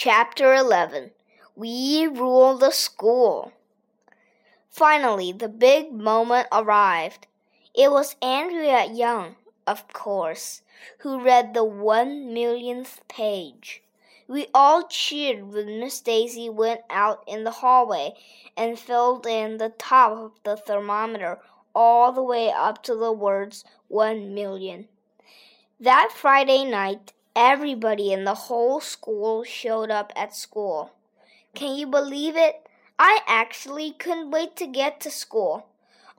Chapter 11 We Rule the School. Finally, the big moment arrived. It was Andrea Young, of course, who read the one millionth page. We all cheered when Miss Daisy went out in the hallway and filled in the top of the thermometer all the way up to the words one million. That Friday night, Everybody in the whole school showed up at school. Can you believe it? I actually couldn't wait to get to school.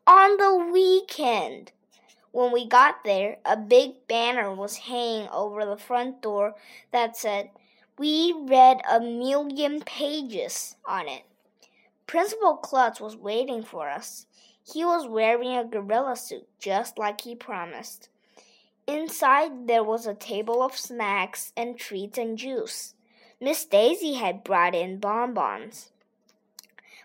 On the weekend. When we got there, a big banner was hanging over the front door that said, We read a million pages on it. Principal Klutz was waiting for us. He was wearing a gorilla suit, just like he promised. Inside there was a table of snacks and treats and juice. Miss Daisy had brought in bonbons.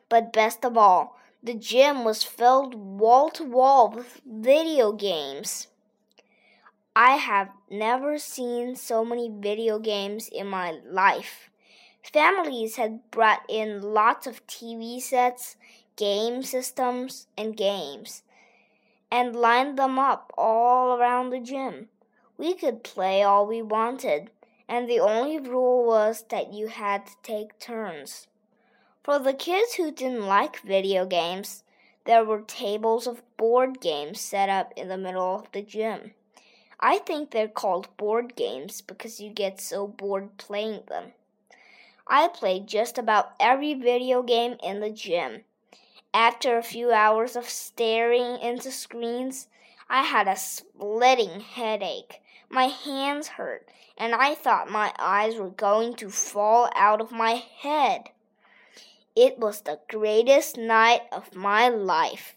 But best of all, the gym was filled wall to wall with video games. I have never seen so many video games in my life. Families had brought in lots of TV sets, game systems, and games and lined them up all around the gym. We could play all we wanted, and the only rule was that you had to take turns. For the kids who didn't like video games, there were tables of board games set up in the middle of the gym. I think they're called board games because you get so bored playing them. I played just about every video game in the gym after a few hours of staring into screens, I had a splitting headache. My hands hurt, and I thought my eyes were going to fall out of my head. It was the greatest night of my life.